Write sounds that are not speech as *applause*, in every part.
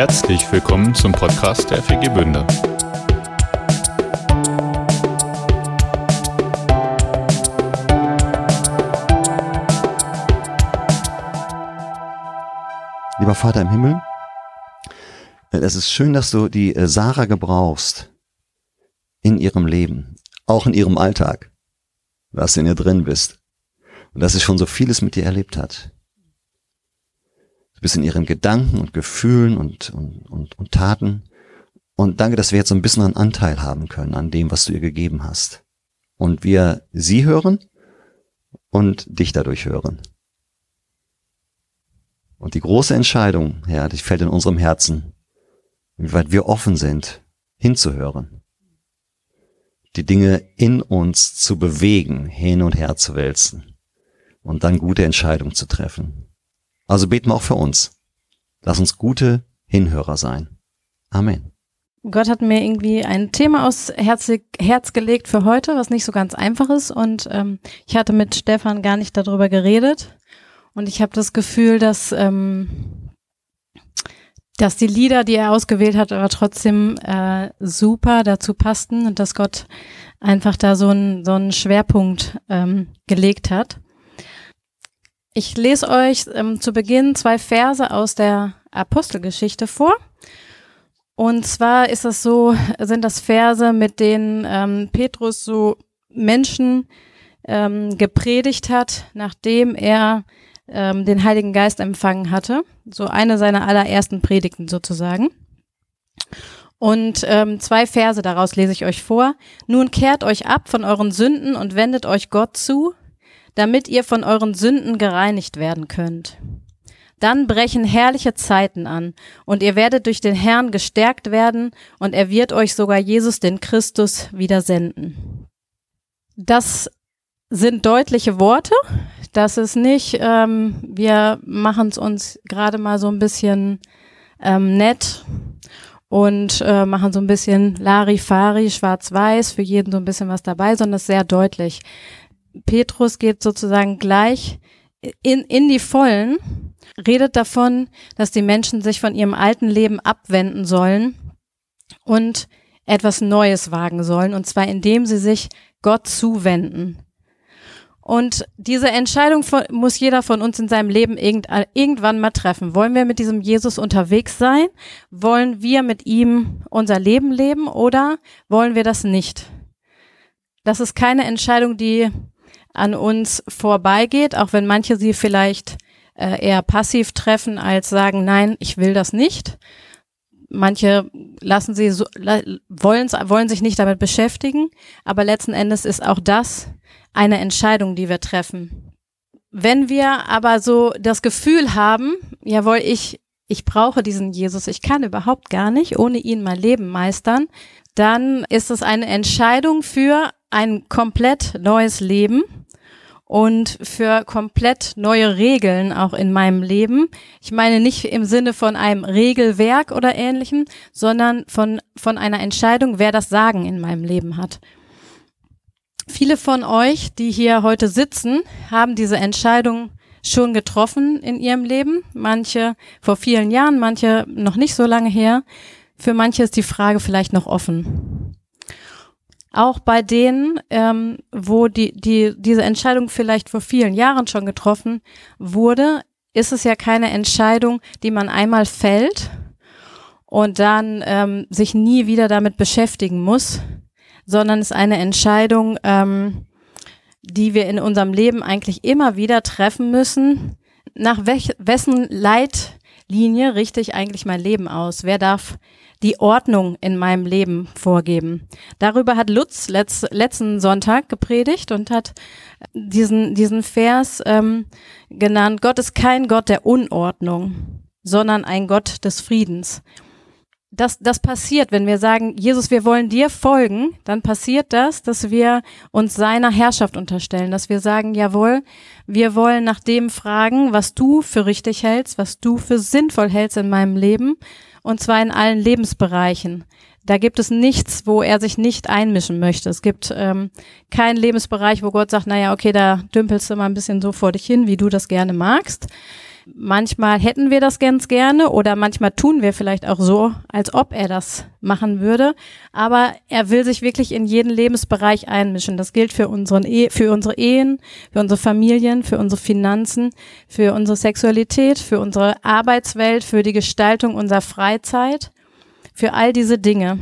Herzlich willkommen zum Podcast der FG Bünde. Lieber Vater im Himmel, es ist schön, dass du die äh, Sarah gebrauchst in ihrem Leben, auch in ihrem Alltag, dass du in ihr drin bist und dass sie schon so vieles mit dir erlebt hat. Du bist in ihren Gedanken und Gefühlen und, und, und, und Taten. Und danke, dass wir jetzt so ein bisschen einen Anteil haben können an dem, was du ihr gegeben hast. Und wir sie hören und dich dadurch hören. Und die große Entscheidung, ja, die fällt in unserem Herzen, wie weit wir offen sind, hinzuhören. Die Dinge in uns zu bewegen, hin und her zu wälzen und dann gute Entscheidungen zu treffen. Also beten wir auch für uns. Lass uns gute Hinhörer sein. Amen. Gott hat mir irgendwie ein Thema aus Herz, Herz gelegt für heute, was nicht so ganz einfach ist. Und ähm, ich hatte mit Stefan gar nicht darüber geredet. Und ich habe das Gefühl, dass, ähm, dass die Lieder, die er ausgewählt hat, aber trotzdem äh, super dazu passten und dass Gott einfach da so einen so einen Schwerpunkt ähm, gelegt hat. Ich lese euch ähm, zu Beginn zwei Verse aus der Apostelgeschichte vor. Und zwar ist es so, sind das Verse, mit denen ähm, Petrus so Menschen ähm, gepredigt hat, nachdem er ähm, den Heiligen Geist empfangen hatte. So eine seiner allerersten Predigten sozusagen. Und ähm, zwei Verse daraus lese ich euch vor. Nun kehrt euch ab von euren Sünden und wendet euch Gott zu, damit ihr von euren Sünden gereinigt werden könnt. Dann brechen herrliche Zeiten an, und ihr werdet durch den Herrn gestärkt werden, und er wird euch sogar Jesus den Christus wieder senden. Das sind deutliche Worte. Das ist nicht, ähm, wir machen es uns gerade mal so ein bisschen ähm, nett und äh, machen so ein bisschen Larifari, schwarz-weiß, für jeden so ein bisschen was dabei, sondern es ist sehr deutlich. Petrus geht sozusagen gleich in, in die Vollen, redet davon, dass die Menschen sich von ihrem alten Leben abwenden sollen und etwas Neues wagen sollen, und zwar indem sie sich Gott zuwenden. Und diese Entscheidung von, muss jeder von uns in seinem Leben irgend, irgendwann mal treffen. Wollen wir mit diesem Jesus unterwegs sein? Wollen wir mit ihm unser Leben leben oder wollen wir das nicht? Das ist keine Entscheidung, die an uns vorbeigeht, auch wenn manche sie vielleicht äh, eher passiv treffen, als sagen, nein, ich will das nicht. Manche lassen sie so, wollen, wollen sich nicht damit beschäftigen, aber letzten Endes ist auch das eine Entscheidung, die wir treffen. Wenn wir aber so das Gefühl haben, jawohl, ich, ich brauche diesen Jesus, ich kann überhaupt gar nicht ohne ihn mein Leben meistern, dann ist es eine Entscheidung für ein komplett neues Leben und für komplett neue Regeln auch in meinem Leben. Ich meine nicht im Sinne von einem Regelwerk oder ähnlichem, sondern von, von einer Entscheidung, wer das Sagen in meinem Leben hat. Viele von euch, die hier heute sitzen, haben diese Entscheidung schon getroffen in ihrem Leben. Manche vor vielen Jahren, manche noch nicht so lange her. Für manche ist die Frage vielleicht noch offen. Auch bei denen, ähm, wo die, die, diese Entscheidung vielleicht vor vielen Jahren schon getroffen wurde, ist es ja keine Entscheidung, die man einmal fällt und dann ähm, sich nie wieder damit beschäftigen muss, sondern es ist eine Entscheidung, ähm, die wir in unserem Leben eigentlich immer wieder treffen müssen. Nach welch, wessen Leitlinie richte ich eigentlich mein Leben aus? Wer darf die Ordnung in meinem Leben vorgeben. Darüber hat Lutz letz, letzten Sonntag gepredigt und hat diesen, diesen Vers ähm, genannt, Gott ist kein Gott der Unordnung, sondern ein Gott des Friedens. Das, das passiert, wenn wir sagen, Jesus, wir wollen dir folgen, dann passiert das, dass wir uns seiner Herrschaft unterstellen, dass wir sagen, jawohl, wir wollen nach dem fragen, was du für richtig hältst, was du für sinnvoll hältst in meinem Leben und zwar in allen Lebensbereichen. Da gibt es nichts, wo er sich nicht einmischen möchte. Es gibt ähm, keinen Lebensbereich, wo Gott sagt, naja, okay, da dümpelst du mal ein bisschen so vor dich hin, wie du das gerne magst. Manchmal hätten wir das ganz gerne oder manchmal tun wir vielleicht auch so, als ob er das machen würde. Aber er will sich wirklich in jeden Lebensbereich einmischen. Das gilt für, unseren e für unsere Ehen, für unsere Familien, für unsere Finanzen, für unsere Sexualität, für unsere Arbeitswelt, für die Gestaltung unserer Freizeit, für all diese Dinge.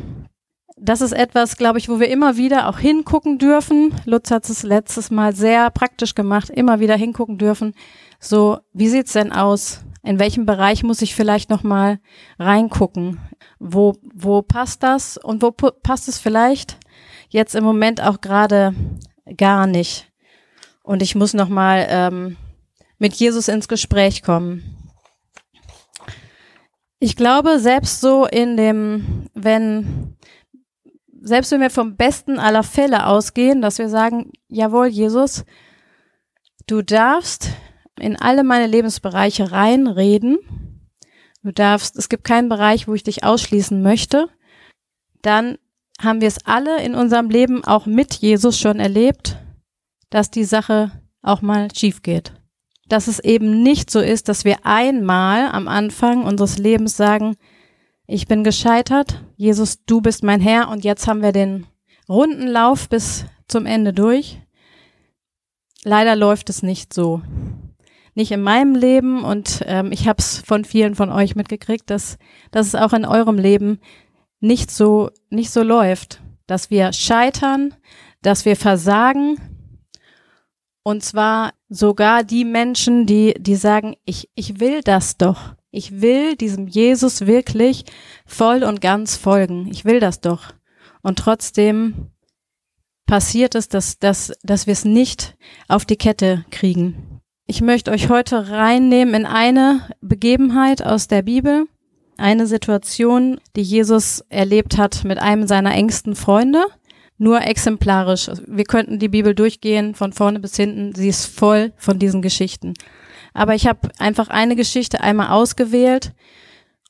Das ist etwas, glaube ich, wo wir immer wieder auch hingucken dürfen. Lutz hat es letztes Mal sehr praktisch gemacht, immer wieder hingucken dürfen so, wie sieht's denn aus? In welchem Bereich muss ich vielleicht noch mal reingucken? Wo wo passt das und wo passt es vielleicht jetzt im Moment auch gerade gar nicht? Und ich muss noch mal ähm, mit Jesus ins Gespräch kommen. Ich glaube, selbst so in dem, wenn, selbst wenn wir vom besten aller Fälle ausgehen, dass wir sagen, jawohl, Jesus, du darfst in alle meine Lebensbereiche reinreden. Du darfst, es gibt keinen Bereich, wo ich dich ausschließen möchte. Dann haben wir es alle in unserem Leben auch mit Jesus schon erlebt, dass die Sache auch mal schief geht. Dass es eben nicht so ist, dass wir einmal am Anfang unseres Lebens sagen, ich bin gescheitert, Jesus, du bist mein Herr. Und jetzt haben wir den runden Lauf bis zum Ende durch. Leider läuft es nicht so. Nicht in meinem Leben. Und ähm, ich habe es von vielen von euch mitgekriegt, dass, dass es auch in eurem Leben nicht so, nicht so läuft, dass wir scheitern, dass wir versagen. Und zwar sogar die Menschen, die, die sagen, ich, ich will das doch. Ich will diesem Jesus wirklich voll und ganz folgen. Ich will das doch. Und trotzdem passiert es, dass, dass, dass wir es nicht auf die Kette kriegen. Ich möchte euch heute reinnehmen in eine Begebenheit aus der Bibel, eine Situation, die Jesus erlebt hat mit einem seiner engsten Freunde, nur exemplarisch. Wir könnten die Bibel durchgehen von vorne bis hinten, sie ist voll von diesen Geschichten. Aber ich habe einfach eine Geschichte einmal ausgewählt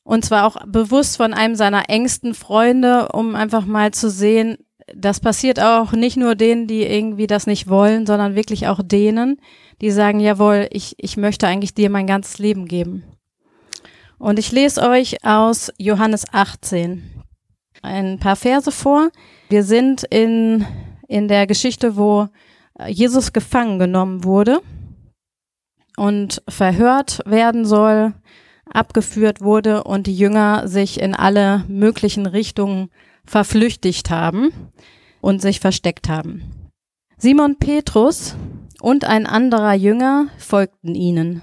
und zwar auch bewusst von einem seiner engsten Freunde, um einfach mal zu sehen, das passiert auch nicht nur denen, die irgendwie das nicht wollen, sondern wirklich auch denen, die sagen, jawohl, ich, ich möchte eigentlich dir mein ganzes Leben geben. Und ich lese euch aus Johannes 18 ein paar Verse vor. Wir sind in, in der Geschichte, wo Jesus gefangen genommen wurde und verhört werden soll, abgeführt wurde und die Jünger sich in alle möglichen Richtungen verflüchtigt haben und sich versteckt haben. Simon Petrus und ein anderer Jünger folgten ihnen.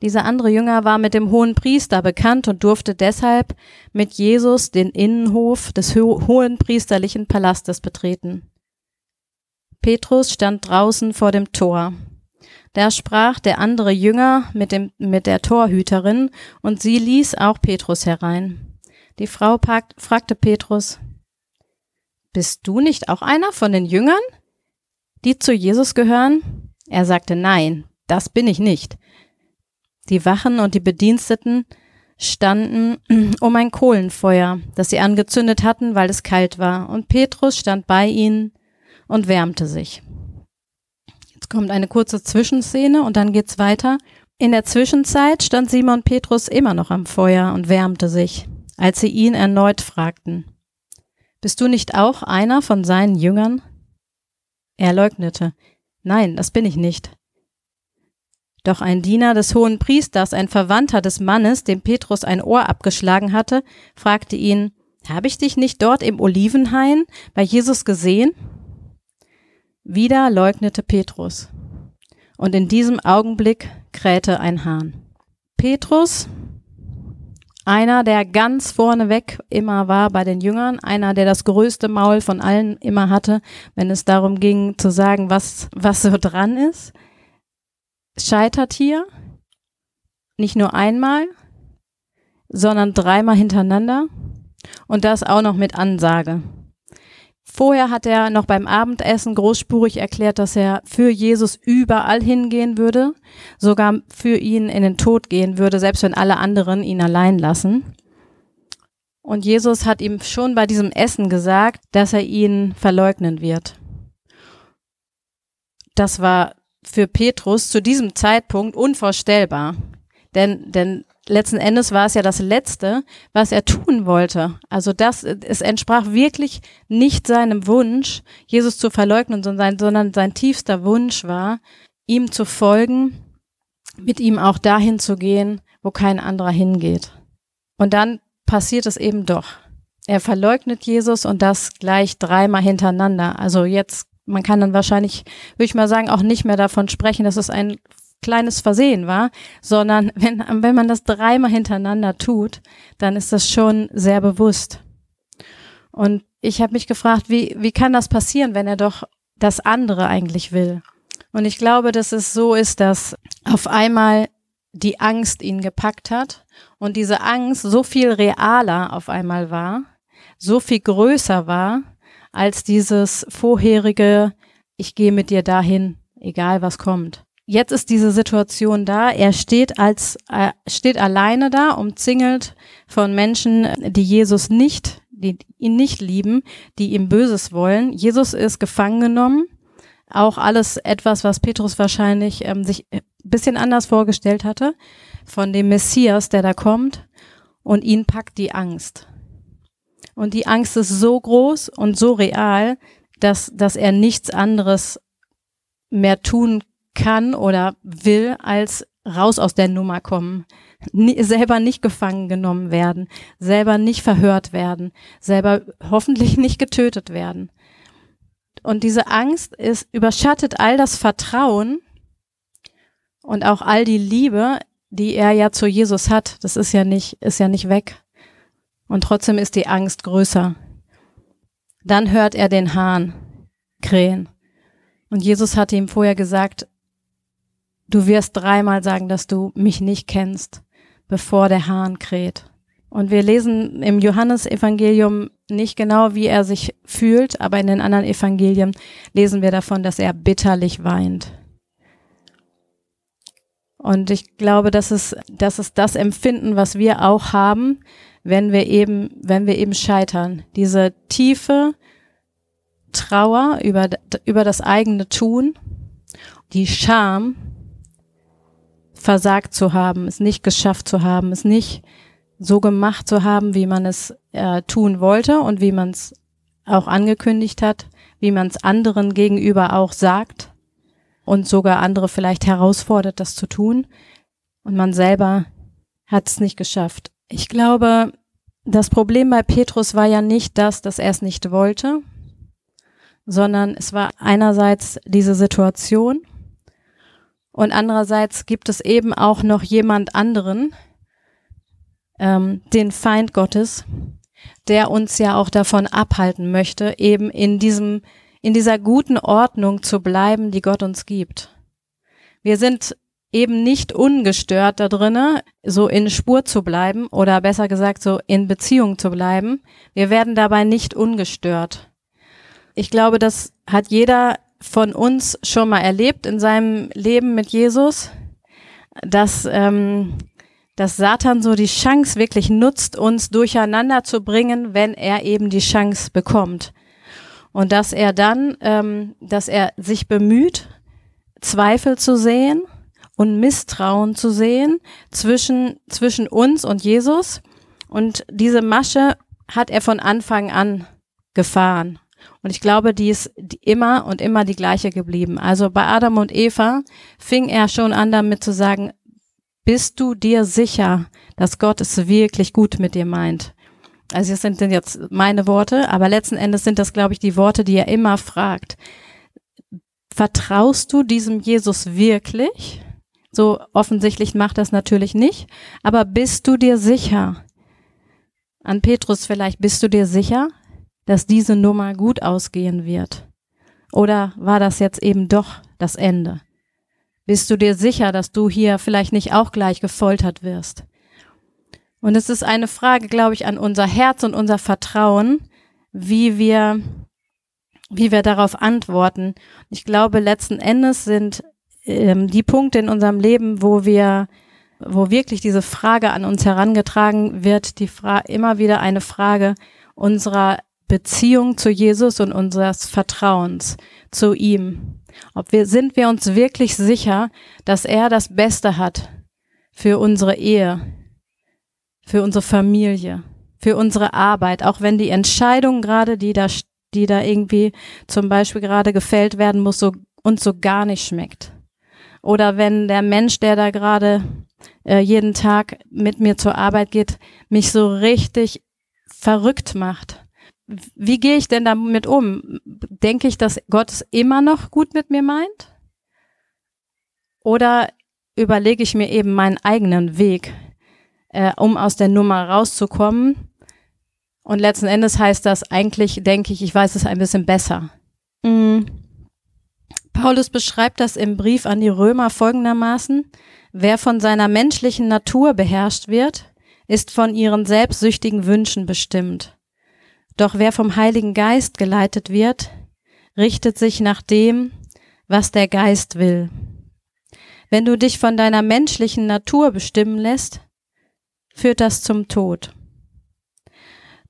Dieser andere Jünger war mit dem hohen Priester bekannt und durfte deshalb mit Jesus den Innenhof des ho hohen priesterlichen Palastes betreten. Petrus stand draußen vor dem Tor. Da sprach der andere Jünger mit, dem, mit der Torhüterin und sie ließ auch Petrus herein. Die Frau fragte Petrus, Bist du nicht auch einer von den Jüngern? die zu Jesus gehören? Er sagte, nein, das bin ich nicht. Die Wachen und die Bediensteten standen *clears throat* um ein Kohlenfeuer, das sie angezündet hatten, weil es kalt war, und Petrus stand bei ihnen und wärmte sich. Jetzt kommt eine kurze Zwischenszene und dann geht's weiter. In der Zwischenzeit stand Simon Petrus immer noch am Feuer und wärmte sich, als sie ihn erneut fragten. Bist du nicht auch einer von seinen Jüngern? Er leugnete. Nein, das bin ich nicht. Doch ein Diener des hohen Priesters, ein Verwandter des Mannes, dem Petrus ein Ohr abgeschlagen hatte, fragte ihn, habe ich dich nicht dort im Olivenhain bei Jesus gesehen? Wieder leugnete Petrus. Und in diesem Augenblick krähte ein Hahn. Petrus einer, der ganz vorneweg immer war bei den Jüngern, einer, der das größte Maul von allen immer hatte, wenn es darum ging zu sagen, was, was so dran ist, scheitert hier nicht nur einmal, sondern dreimal hintereinander und das auch noch mit Ansage. Vorher hat er noch beim Abendessen großspurig erklärt, dass er für Jesus überall hingehen würde, sogar für ihn in den Tod gehen würde, selbst wenn alle anderen ihn allein lassen. Und Jesus hat ihm schon bei diesem Essen gesagt, dass er ihn verleugnen wird. Das war für Petrus zu diesem Zeitpunkt unvorstellbar. Denn, denn letzten Endes war es ja das Letzte, was er tun wollte. Also das, es entsprach wirklich nicht seinem Wunsch, Jesus zu verleugnen, sondern, sondern sein tiefster Wunsch war, ihm zu folgen, mit ihm auch dahin zu gehen, wo kein anderer hingeht. Und dann passiert es eben doch. Er verleugnet Jesus und das gleich dreimal hintereinander. Also jetzt, man kann dann wahrscheinlich, würde ich mal sagen, auch nicht mehr davon sprechen, dass es ein kleines Versehen war, sondern *laughs* wenn, wenn man das dreimal hintereinander tut, dann ist das schon sehr bewusst. Und ich habe mich gefragt, wie, wie kann das passieren, wenn er doch das andere eigentlich will? Und ich glaube, dass es so ist, dass auf einmal die Angst ihn gepackt hat und diese Angst so viel realer auf einmal war, so viel größer war, als dieses vorherige, ich gehe mit dir dahin, egal was kommt. Jetzt ist diese Situation da. Er steht als äh, steht alleine da, umzingelt von Menschen, die Jesus nicht, die ihn nicht lieben, die ihm Böses wollen. Jesus ist gefangen genommen. Auch alles etwas, was Petrus wahrscheinlich ähm, sich ein bisschen anders vorgestellt hatte von dem Messias, der da kommt. Und ihn packt die Angst. Und die Angst ist so groß und so real, dass, dass er nichts anderes mehr tun kann oder will, als raus aus der Nummer kommen, nie, selber nicht gefangen genommen werden, selber nicht verhört werden, selber hoffentlich nicht getötet werden. Und diese Angst ist, überschattet all das Vertrauen und auch all die Liebe, die er ja zu Jesus hat. Das ist ja nicht, ist ja nicht weg. Und trotzdem ist die Angst größer. Dann hört er den Hahn krähen. Und Jesus hatte ihm vorher gesagt, Du wirst dreimal sagen, dass du mich nicht kennst, bevor der Hahn kräht. Und wir lesen im Johannesevangelium nicht genau, wie er sich fühlt, aber in den anderen Evangelien lesen wir davon, dass er bitterlich weint. Und ich glaube, das ist, das ist das Empfinden, was wir auch haben, wenn wir eben, wenn wir eben scheitern. Diese tiefe Trauer über, über das eigene Tun, die Scham, versagt zu haben, es nicht geschafft zu haben, es nicht so gemacht zu haben, wie man es äh, tun wollte und wie man es auch angekündigt hat, wie man es anderen gegenüber auch sagt und sogar andere vielleicht herausfordert, das zu tun. Und man selber hat es nicht geschafft. Ich glaube, das Problem bei Petrus war ja nicht das, dass er es nicht wollte, sondern es war einerseits diese Situation, und andererseits gibt es eben auch noch jemand anderen, ähm, den Feind Gottes, der uns ja auch davon abhalten möchte, eben in diesem, in dieser guten Ordnung zu bleiben, die Gott uns gibt. Wir sind eben nicht ungestört da drinnen, so in Spur zu bleiben oder besser gesagt so in Beziehung zu bleiben. Wir werden dabei nicht ungestört. Ich glaube, das hat jeder von uns schon mal erlebt in seinem Leben mit Jesus, dass, ähm, dass Satan so die Chance wirklich nutzt, uns durcheinander zu bringen, wenn er eben die Chance bekommt. Und dass er dann, ähm, dass er sich bemüht, Zweifel zu sehen und Misstrauen zu sehen zwischen, zwischen uns und Jesus. Und diese Masche hat er von Anfang an gefahren. Und ich glaube, die ist immer und immer die gleiche geblieben. Also bei Adam und Eva fing er schon an damit zu sagen, bist du dir sicher, dass Gott es wirklich gut mit dir meint? Also das sind jetzt meine Worte, aber letzten Endes sind das, glaube ich, die Worte, die er immer fragt. Vertraust du diesem Jesus wirklich? So offensichtlich macht das natürlich nicht, aber bist du dir sicher? An Petrus vielleicht, bist du dir sicher? Dass diese Nummer gut ausgehen wird? Oder war das jetzt eben doch das Ende? Bist du dir sicher, dass du hier vielleicht nicht auch gleich gefoltert wirst? Und es ist eine Frage, glaube ich, an unser Herz und unser Vertrauen, wie wir, wie wir darauf antworten. Ich glaube, letzten Endes sind ähm, die Punkte in unserem Leben, wo wir, wo wirklich diese Frage an uns herangetragen wird, die Fra immer wieder eine Frage unserer Beziehung zu Jesus und unseres Vertrauens zu ihm. Ob wir, sind wir uns wirklich sicher, dass er das Beste hat für unsere Ehe, für unsere Familie, für unsere Arbeit, auch wenn die Entscheidung gerade, die da, die da irgendwie zum Beispiel gerade gefällt werden muss, so, uns so gar nicht schmeckt. Oder wenn der Mensch, der da gerade äh, jeden Tag mit mir zur Arbeit geht, mich so richtig verrückt macht. Wie gehe ich denn damit um? Denke ich, dass Gott es immer noch gut mit mir meint? Oder überlege ich mir eben meinen eigenen Weg, äh, um aus der Nummer rauszukommen? Und letzten Endes heißt das eigentlich, denke ich, ich weiß es ein bisschen besser. Mhm. Paulus beschreibt das im Brief an die Römer folgendermaßen. Wer von seiner menschlichen Natur beherrscht wird, ist von ihren selbstsüchtigen Wünschen bestimmt. Doch wer vom Heiligen Geist geleitet wird, richtet sich nach dem, was der Geist will. Wenn du dich von deiner menschlichen Natur bestimmen lässt, führt das zum Tod.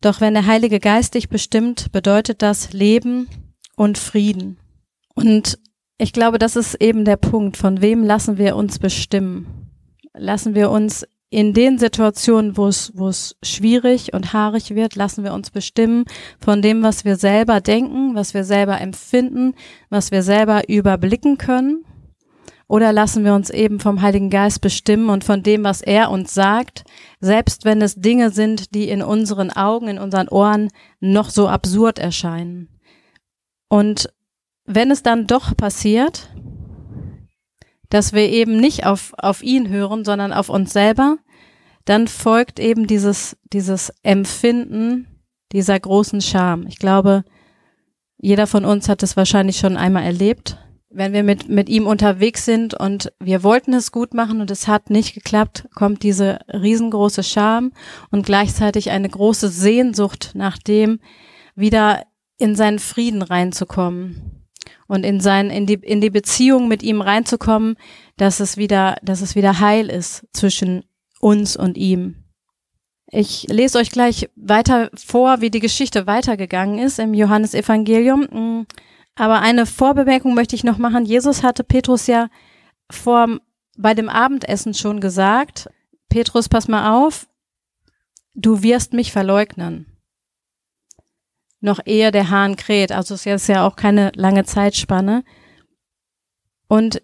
Doch wenn der Heilige Geist dich bestimmt, bedeutet das Leben und Frieden. Und ich glaube, das ist eben der Punkt, von wem lassen wir uns bestimmen? Lassen wir uns in den Situationen, wo es, wo es schwierig und haarig wird, lassen wir uns bestimmen von dem, was wir selber denken, was wir selber empfinden, was wir selber überblicken können? Oder lassen wir uns eben vom Heiligen Geist bestimmen und von dem, was er uns sagt, selbst wenn es Dinge sind, die in unseren Augen, in unseren Ohren noch so absurd erscheinen? Und wenn es dann doch passiert, dass wir eben nicht auf, auf ihn hören, sondern auf uns selber, dann folgt eben dieses, dieses Empfinden dieser großen Scham. Ich glaube, jeder von uns hat es wahrscheinlich schon einmal erlebt. Wenn wir mit, mit ihm unterwegs sind und wir wollten es gut machen und es hat nicht geklappt, kommt diese riesengroße Scham und gleichzeitig eine große Sehnsucht nach dem, wieder in seinen Frieden reinzukommen und in sein, in die, in die Beziehung mit ihm reinzukommen, dass es wieder, dass es wieder heil ist zwischen uns und ihm. Ich lese euch gleich weiter vor, wie die Geschichte weitergegangen ist im Johannesevangelium. Mm, aber eine Vorbemerkung möchte ich noch machen. Jesus hatte Petrus ja vor, bei dem Abendessen schon gesagt, Petrus, pass mal auf, du wirst mich verleugnen noch ehe der Hahn kräht. Also es ist ja auch keine lange Zeitspanne. Und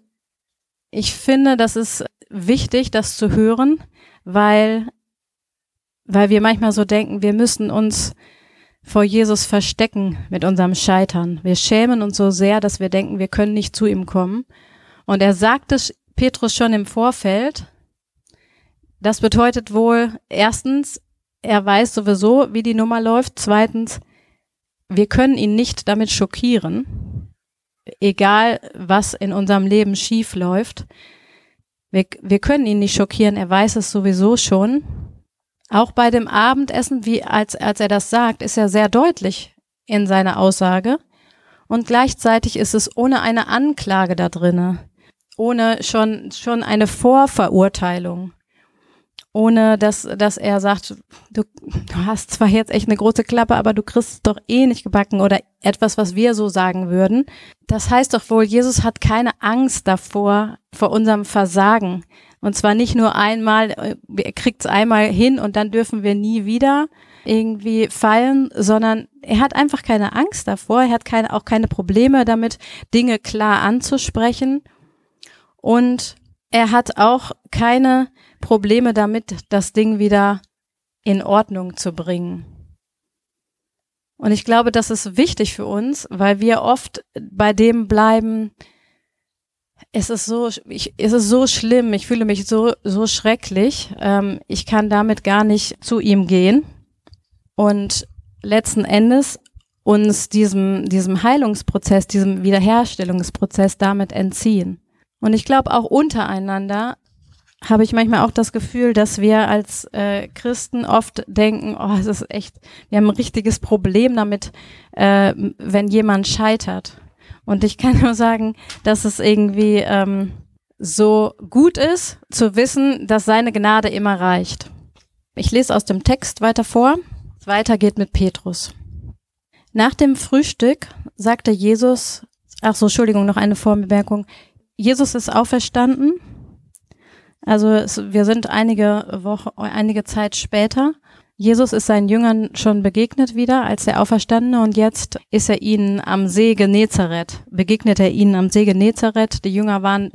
ich finde, das ist wichtig, das zu hören, weil, weil wir manchmal so denken, wir müssen uns vor Jesus verstecken mit unserem Scheitern. Wir schämen uns so sehr, dass wir denken, wir können nicht zu ihm kommen. Und er sagt es Petrus schon im Vorfeld. Das bedeutet wohl, erstens, er weiß sowieso, wie die Nummer läuft. Zweitens, wir können ihn nicht damit schockieren, egal was in unserem Leben schief läuft. Wir, wir können ihn nicht schockieren, er weiß es sowieso schon. Auch bei dem Abendessen, wie als, als er das sagt, ist er sehr deutlich in seiner Aussage. Und gleichzeitig ist es ohne eine Anklage da drinne, ohne schon, schon eine Vorverurteilung ohne dass, dass er sagt, du, du hast zwar jetzt echt eine große Klappe, aber du kriegst es doch eh nicht gebacken oder etwas, was wir so sagen würden. Das heißt doch wohl, Jesus hat keine Angst davor, vor unserem Versagen. Und zwar nicht nur einmal, er kriegt es einmal hin und dann dürfen wir nie wieder irgendwie fallen, sondern er hat einfach keine Angst davor. Er hat keine, auch keine Probleme damit, Dinge klar anzusprechen. Und er hat auch keine Probleme damit, das Ding wieder in Ordnung zu bringen. Und ich glaube, das ist wichtig für uns, weil wir oft bei dem bleiben, es ist so, ich, es ist so schlimm, ich fühle mich so, so schrecklich, ähm, ich kann damit gar nicht zu ihm gehen. Und letzten Endes uns diesem, diesem Heilungsprozess, diesem Wiederherstellungsprozess damit entziehen. Und ich glaube auch untereinander habe ich manchmal auch das Gefühl, dass wir als äh, Christen oft denken, oh, es ist echt, wir haben ein richtiges Problem damit, äh, wenn jemand scheitert. Und ich kann *laughs* nur sagen, dass es irgendwie ähm, so gut ist, zu wissen, dass seine Gnade immer reicht. Ich lese aus dem Text weiter vor. Weiter geht mit Petrus. Nach dem Frühstück sagte Jesus, ach so, Entschuldigung, noch eine Vorbemerkung. Jesus ist auferstanden Also es, wir sind einige Woche, einige Zeit später. Jesus ist seinen Jüngern schon begegnet wieder als der Auferstandene und jetzt ist er ihnen am See Genezareth, begegnet er ihnen am See Genezareth. Die Jünger waren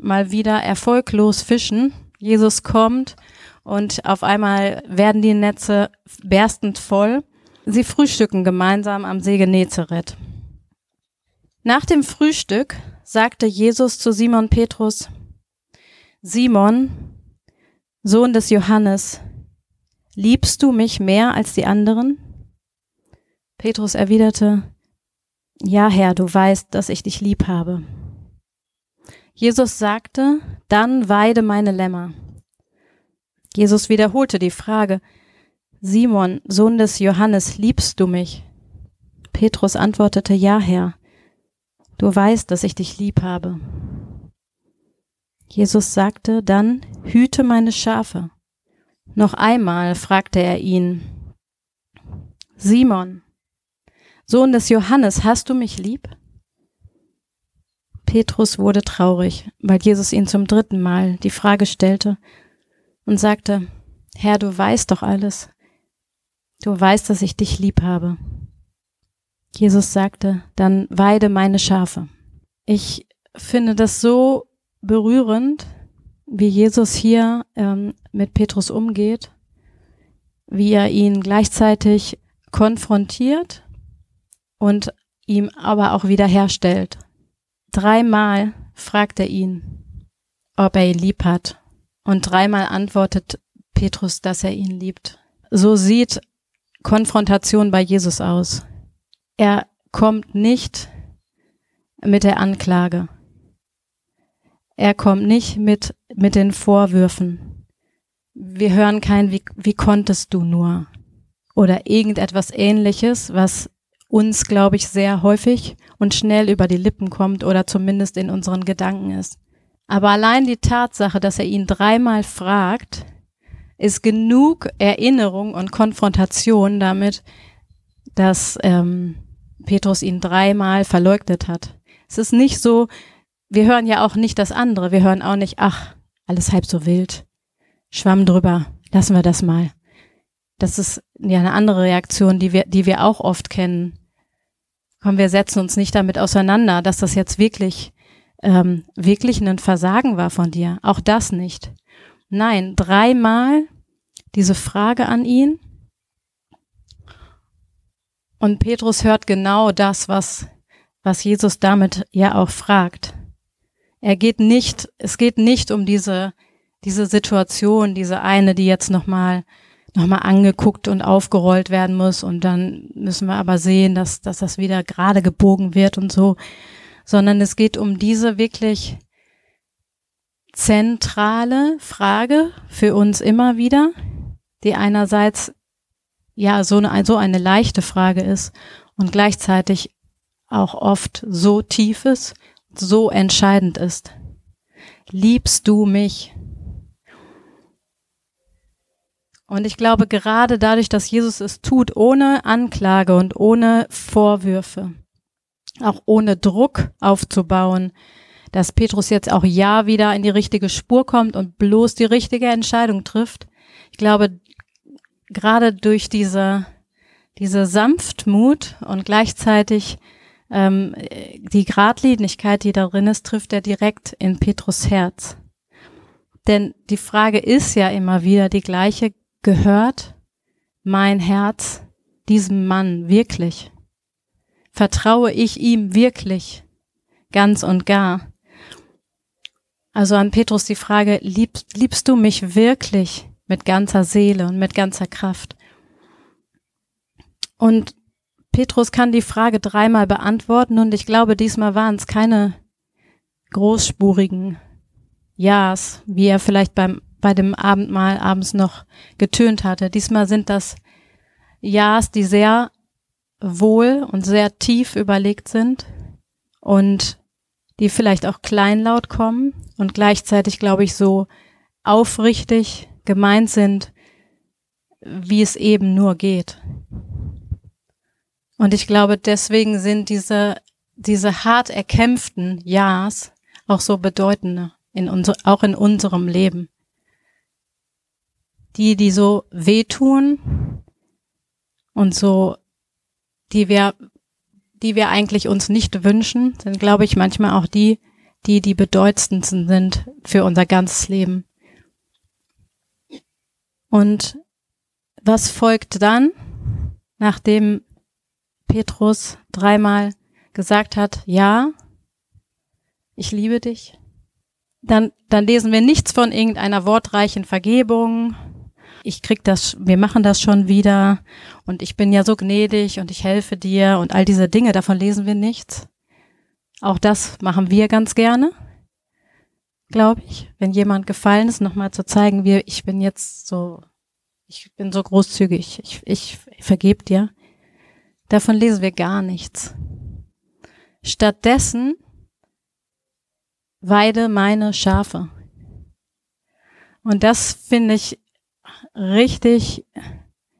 mal wieder erfolglos fischen. Jesus kommt und auf einmal werden die Netze berstend voll. Sie frühstücken gemeinsam am See Genezareth. Nach dem Frühstück sagte Jesus zu Simon Petrus, Simon, Sohn des Johannes, liebst du mich mehr als die anderen? Petrus erwiderte, Ja, Herr, du weißt, dass ich dich lieb habe. Jesus sagte, dann weide meine Lämmer. Jesus wiederholte die Frage, Simon, Sohn des Johannes, liebst du mich? Petrus antwortete, Ja, Herr, du weißt, dass ich dich lieb habe. Jesus sagte dann, hüte meine Schafe. Noch einmal fragte er ihn, Simon, Sohn des Johannes, hast du mich lieb? Petrus wurde traurig, weil Jesus ihn zum dritten Mal die Frage stellte und sagte, Herr, du weißt doch alles. Du weißt, dass ich dich lieb habe. Jesus sagte, dann weide meine Schafe. Ich finde das so berührend, wie Jesus hier ähm, mit Petrus umgeht, wie er ihn gleichzeitig konfrontiert und ihm aber auch wiederherstellt. Dreimal fragt er ihn, ob er ihn lieb hat. Und dreimal antwortet Petrus, dass er ihn liebt. So sieht Konfrontation bei Jesus aus. Er kommt nicht mit der Anklage. Er kommt nicht mit, mit den Vorwürfen. Wir hören kein, wie, wie konntest du nur? Oder irgendetwas ähnliches, was uns, glaube ich, sehr häufig und schnell über die Lippen kommt oder zumindest in unseren Gedanken ist. Aber allein die Tatsache, dass er ihn dreimal fragt, ist genug Erinnerung und Konfrontation damit, dass ähm, Petrus ihn dreimal verleugnet hat. Es ist nicht so, wir hören ja auch nicht das andere. Wir hören auch nicht, ach, alles halb so wild. Schwamm drüber. Lassen wir das mal. Das ist ja eine andere Reaktion, die wir, die wir auch oft kennen. Komm, wir setzen uns nicht damit auseinander, dass das jetzt wirklich, ähm, wirklich ein Versagen war von dir. Auch das nicht. Nein, dreimal diese Frage an ihn. Und Petrus hört genau das, was, was Jesus damit ja auch fragt. Er geht nicht, es geht nicht um diese, diese Situation, diese eine, die jetzt nochmal noch mal angeguckt und aufgerollt werden muss. Und dann müssen wir aber sehen, dass, dass das wieder gerade gebogen wird und so, sondern es geht um diese wirklich zentrale Frage für uns immer wieder, die einerseits ja so eine, so eine leichte Frage ist und gleichzeitig auch oft so tief ist so entscheidend ist. Liebst du mich? Und ich glaube, gerade dadurch, dass Jesus es tut, ohne Anklage und ohne Vorwürfe, auch ohne Druck aufzubauen, dass Petrus jetzt auch ja wieder in die richtige Spur kommt und bloß die richtige Entscheidung trifft. Ich glaube, gerade durch diese, diese Sanftmut und gleichzeitig ähm, die Gradlinigkeit, die darin ist, trifft er direkt in Petrus Herz. Denn die Frage ist ja immer wieder die gleiche, gehört mein Herz diesem Mann wirklich? Vertraue ich ihm wirklich ganz und gar? Also an Petrus die Frage, liebst, liebst du mich wirklich mit ganzer Seele und mit ganzer Kraft? Und Petrus kann die Frage dreimal beantworten und ich glaube, diesmal waren es keine großspurigen Ja's, wie er vielleicht beim, bei dem Abendmahl abends noch getönt hatte. Diesmal sind das Ja's, die sehr wohl und sehr tief überlegt sind und die vielleicht auch kleinlaut kommen und gleichzeitig, glaube ich, so aufrichtig gemeint sind, wie es eben nur geht. Und ich glaube, deswegen sind diese, diese hart erkämpften Ja's auch so bedeutende. in unser, auch in unserem Leben. Die, die so wehtun und so, die wir, die wir eigentlich uns nicht wünschen, sind, glaube ich, manchmal auch die, die die bedeutendsten sind für unser ganzes Leben. Und was folgt dann, nachdem Petrus dreimal gesagt hat, ja, ich liebe dich? Dann, dann lesen wir nichts von irgendeiner wortreichen Vergebung. Ich krieg das, wir machen das schon wieder und ich bin ja so gnädig und ich helfe dir und all diese Dinge, davon lesen wir nichts. Auch das machen wir ganz gerne, glaube ich. Wenn jemand gefallen ist, nochmal zu zeigen, wie ich bin jetzt so, ich bin so großzügig, ich, ich vergebe dir. Davon lesen wir gar nichts. Stattdessen weide meine Schafe. Und das finde ich richtig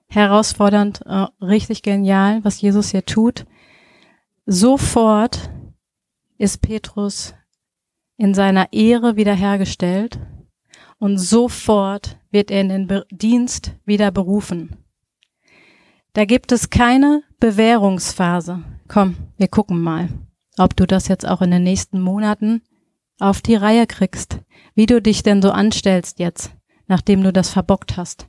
herausfordernd, äh, richtig genial, was Jesus hier tut. Sofort ist Petrus in seiner Ehre wiederhergestellt und sofort wird er in den Dienst wieder berufen. Da gibt es keine Bewährungsphase. Komm, wir gucken mal, ob du das jetzt auch in den nächsten Monaten auf die Reihe kriegst, wie du dich denn so anstellst jetzt, nachdem du das verbockt hast.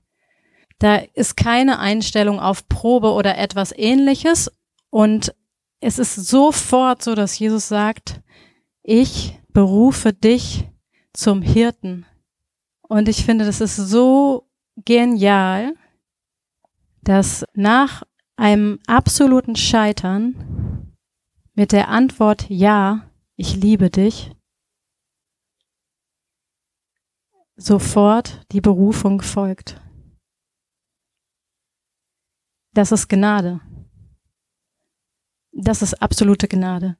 Da ist keine Einstellung auf Probe oder etwas ähnliches und es ist sofort so, dass Jesus sagt, ich berufe dich zum Hirten. Und ich finde, das ist so genial, dass nach einem absoluten Scheitern mit der Antwort Ja, ich liebe dich, sofort die Berufung folgt. Das ist Gnade. Das ist absolute Gnade.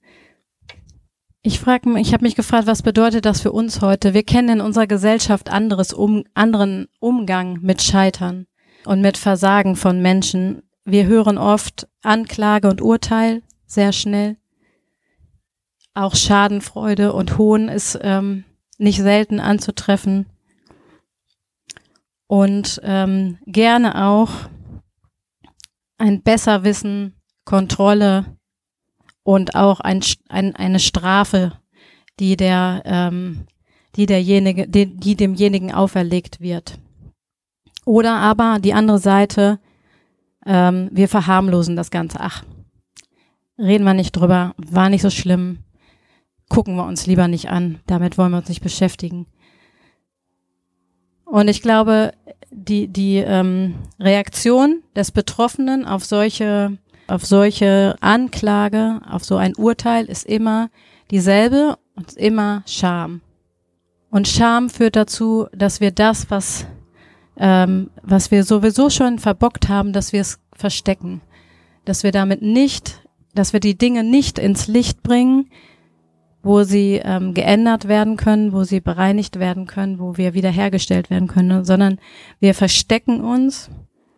Ich frage ich habe mich gefragt, was bedeutet das für uns heute? Wir kennen in unserer Gesellschaft anderes um, anderen Umgang mit Scheitern und mit Versagen von Menschen. Wir hören oft Anklage und Urteil sehr schnell. Auch Schadenfreude und Hohn ist ähm, nicht selten anzutreffen. Und ähm, gerne auch ein Besserwissen, Kontrolle, und auch ein, ein, eine Strafe, die der, ähm, die derjenige, die, die demjenigen auferlegt wird. Oder aber die andere Seite, ähm, wir verharmlosen das Ganze. Ach, reden wir nicht drüber, war nicht so schlimm, gucken wir uns lieber nicht an, damit wollen wir uns nicht beschäftigen. Und ich glaube, die, die ähm, Reaktion des Betroffenen auf solche auf solche Anklage, auf so ein Urteil ist immer dieselbe und immer Scham. Und Scham führt dazu, dass wir das, was, ähm, was wir sowieso schon verbockt haben, dass wir es verstecken. Dass wir damit nicht, dass wir die Dinge nicht ins Licht bringen, wo sie ähm, geändert werden können, wo sie bereinigt werden können, wo wir wiederhergestellt werden können, sondern wir verstecken uns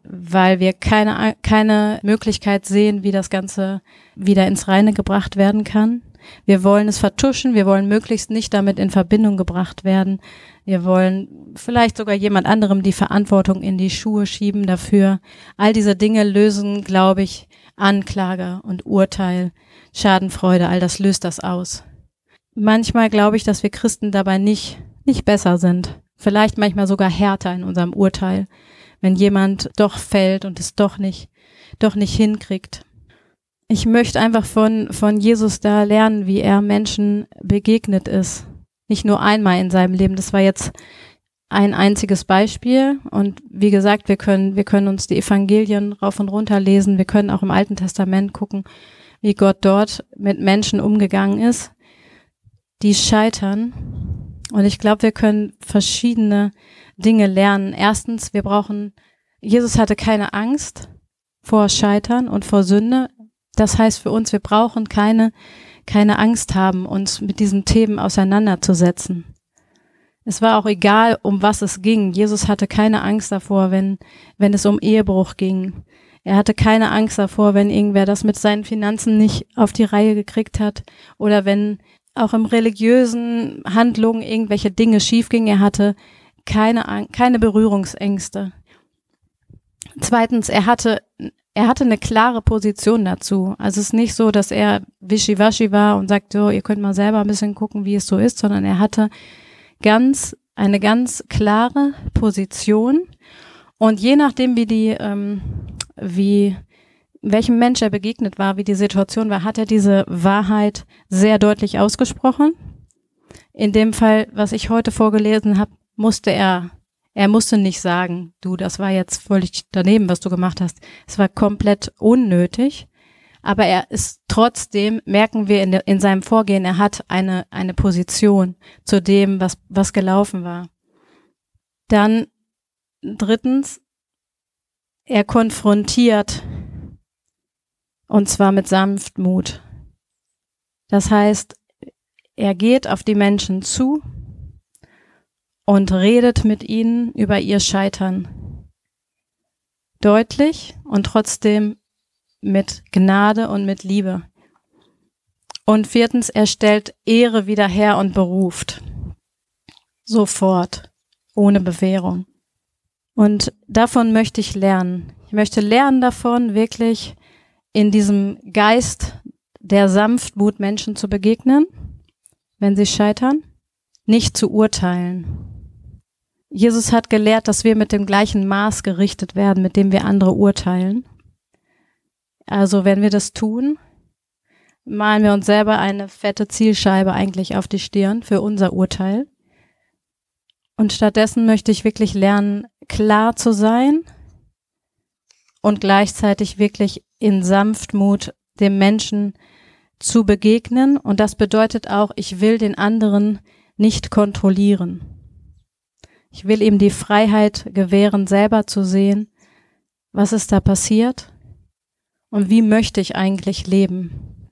weil wir keine, keine Möglichkeit sehen, wie das Ganze wieder ins Reine gebracht werden kann. Wir wollen es vertuschen, wir wollen möglichst nicht damit in Verbindung gebracht werden. Wir wollen vielleicht sogar jemand anderem die Verantwortung in die Schuhe schieben dafür. All diese Dinge lösen, glaube ich, Anklage und Urteil, Schadenfreude, all das löst das aus. Manchmal glaube ich, dass wir Christen dabei nicht, nicht besser sind. Vielleicht manchmal sogar härter in unserem Urteil wenn jemand doch fällt und es doch nicht, doch nicht hinkriegt. Ich möchte einfach von, von Jesus da lernen, wie er Menschen begegnet ist. Nicht nur einmal in seinem Leben. Das war jetzt ein einziges Beispiel. Und wie gesagt, wir können, wir können uns die Evangelien rauf und runter lesen. Wir können auch im Alten Testament gucken, wie Gott dort mit Menschen umgegangen ist, die scheitern. Und ich glaube, wir können verschiedene Dinge lernen. Erstens, wir brauchen, Jesus hatte keine Angst vor Scheitern und vor Sünde. Das heißt für uns, wir brauchen keine, keine Angst haben, uns mit diesen Themen auseinanderzusetzen. Es war auch egal, um was es ging. Jesus hatte keine Angst davor, wenn, wenn es um Ehebruch ging. Er hatte keine Angst davor, wenn irgendwer das mit seinen Finanzen nicht auf die Reihe gekriegt hat oder wenn auch im religiösen Handlungen irgendwelche Dinge schiefgingen. Er hatte keine, keine Berührungsängste. Zweitens, er hatte, er hatte eine klare Position dazu. Also es ist nicht so, dass er wischiwaschi war und sagt, so, ihr könnt mal selber ein bisschen gucken, wie es so ist, sondern er hatte ganz, eine ganz klare Position. Und je nachdem, wie die, ähm, wie, welchem Mensch er begegnet war, wie die Situation war, hat er diese Wahrheit sehr deutlich ausgesprochen. In dem Fall, was ich heute vorgelesen habe, musste er, er musste nicht sagen, du, das war jetzt völlig daneben, was du gemacht hast. Es war komplett unnötig. Aber er ist trotzdem, merken wir in, in seinem Vorgehen, er hat eine, eine Position zu dem, was, was gelaufen war. Dann drittens, er konfrontiert und zwar mit Sanftmut. Das heißt, er geht auf die Menschen zu und redet mit ihnen über ihr Scheitern. Deutlich und trotzdem mit Gnade und mit Liebe. Und viertens, er stellt Ehre wieder her und beruft. Sofort, ohne Bewährung. Und davon möchte ich lernen. Ich möchte lernen davon, wirklich in diesem Geist der Sanftmut Menschen zu begegnen, wenn sie scheitern, nicht zu urteilen, Jesus hat gelehrt, dass wir mit dem gleichen Maß gerichtet werden, mit dem wir andere urteilen. Also wenn wir das tun, malen wir uns selber eine fette Zielscheibe eigentlich auf die Stirn für unser Urteil. Und stattdessen möchte ich wirklich lernen, klar zu sein und gleichzeitig wirklich in Sanftmut dem Menschen zu begegnen. Und das bedeutet auch, ich will den anderen nicht kontrollieren. Ich will ihm die Freiheit gewähren, selber zu sehen, was ist da passiert und wie möchte ich eigentlich leben.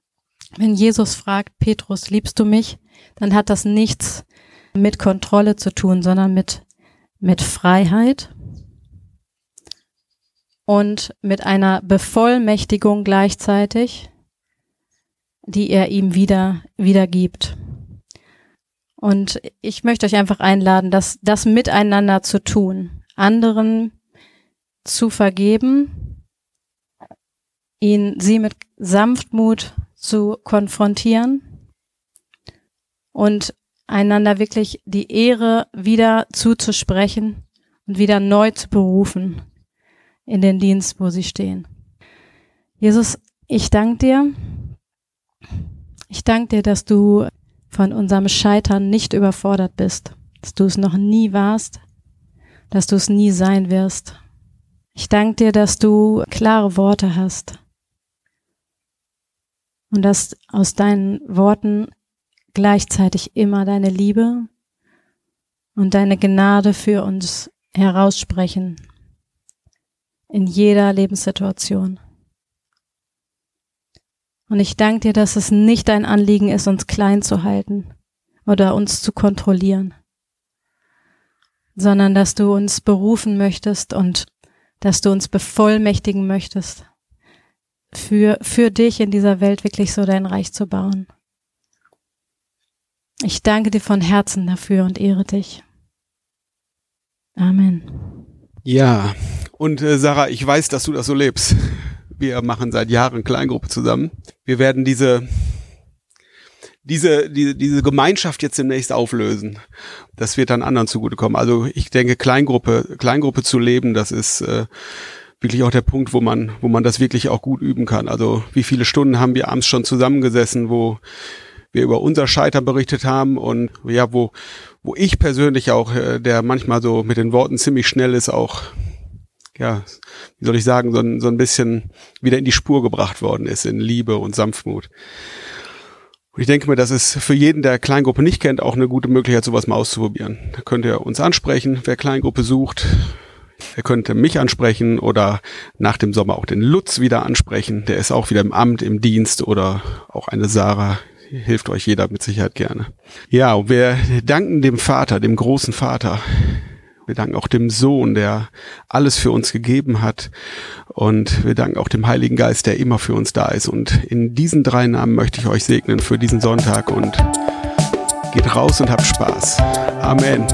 Wenn Jesus fragt, Petrus, liebst du mich? Dann hat das nichts mit Kontrolle zu tun, sondern mit, mit Freiheit und mit einer Bevollmächtigung gleichzeitig, die er ihm wieder, wieder gibt. Und ich möchte euch einfach einladen, das, das miteinander zu tun, anderen zu vergeben, ihn, sie mit Sanftmut zu konfrontieren und einander wirklich die Ehre wieder zuzusprechen und wieder neu zu berufen in den Dienst, wo sie stehen. Jesus, ich danke dir. Ich danke dir, dass du von unserem Scheitern nicht überfordert bist, dass du es noch nie warst, dass du es nie sein wirst. Ich danke dir, dass du klare Worte hast und dass aus deinen Worten gleichzeitig immer deine Liebe und deine Gnade für uns heraussprechen in jeder Lebenssituation. Und ich danke dir, dass es nicht dein Anliegen ist, uns klein zu halten oder uns zu kontrollieren, sondern dass du uns berufen möchtest und dass du uns bevollmächtigen möchtest, für, für dich in dieser Welt wirklich so dein Reich zu bauen. Ich danke dir von Herzen dafür und ehre dich. Amen. Ja, und äh, Sarah, ich weiß, dass du das so lebst. Wir machen seit Jahren Kleingruppe zusammen. Wir werden diese diese, diese, diese Gemeinschaft jetzt demnächst auflösen. Das wird dann anderen zugutekommen. Also ich denke, Kleingruppe, Kleingruppe zu leben, das ist äh, wirklich auch der Punkt, wo man, wo man das wirklich auch gut üben kann. Also wie viele Stunden haben wir abends schon zusammengesessen, wo wir über unser Scheitern berichtet haben und ja, wo, wo ich persönlich auch, äh, der manchmal so mit den Worten ziemlich schnell ist, auch ja, wie soll ich sagen, so ein, so ein bisschen wieder in die Spur gebracht worden ist, in Liebe und Sanftmut. Und ich denke mir, das ist für jeden, der Kleingruppe nicht kennt, auch eine gute Möglichkeit, sowas mal auszuprobieren. Da könnt ihr uns ansprechen, wer Kleingruppe sucht. Er könnte mich ansprechen oder nach dem Sommer auch den Lutz wieder ansprechen. Der ist auch wieder im Amt, im Dienst oder auch eine Sarah. Hilft euch jeder mit Sicherheit gerne. Ja, wir danken dem Vater, dem großen Vater, Wir danken auch dem Sohn, der alles für uns gegeben hat. Und wir danken auch dem Heiligen Geist, der immer für uns da ist. Und in diesen drei Namen möchte ich euch segnen für diesen Sonntag und geht raus und habt Spaß. Amen.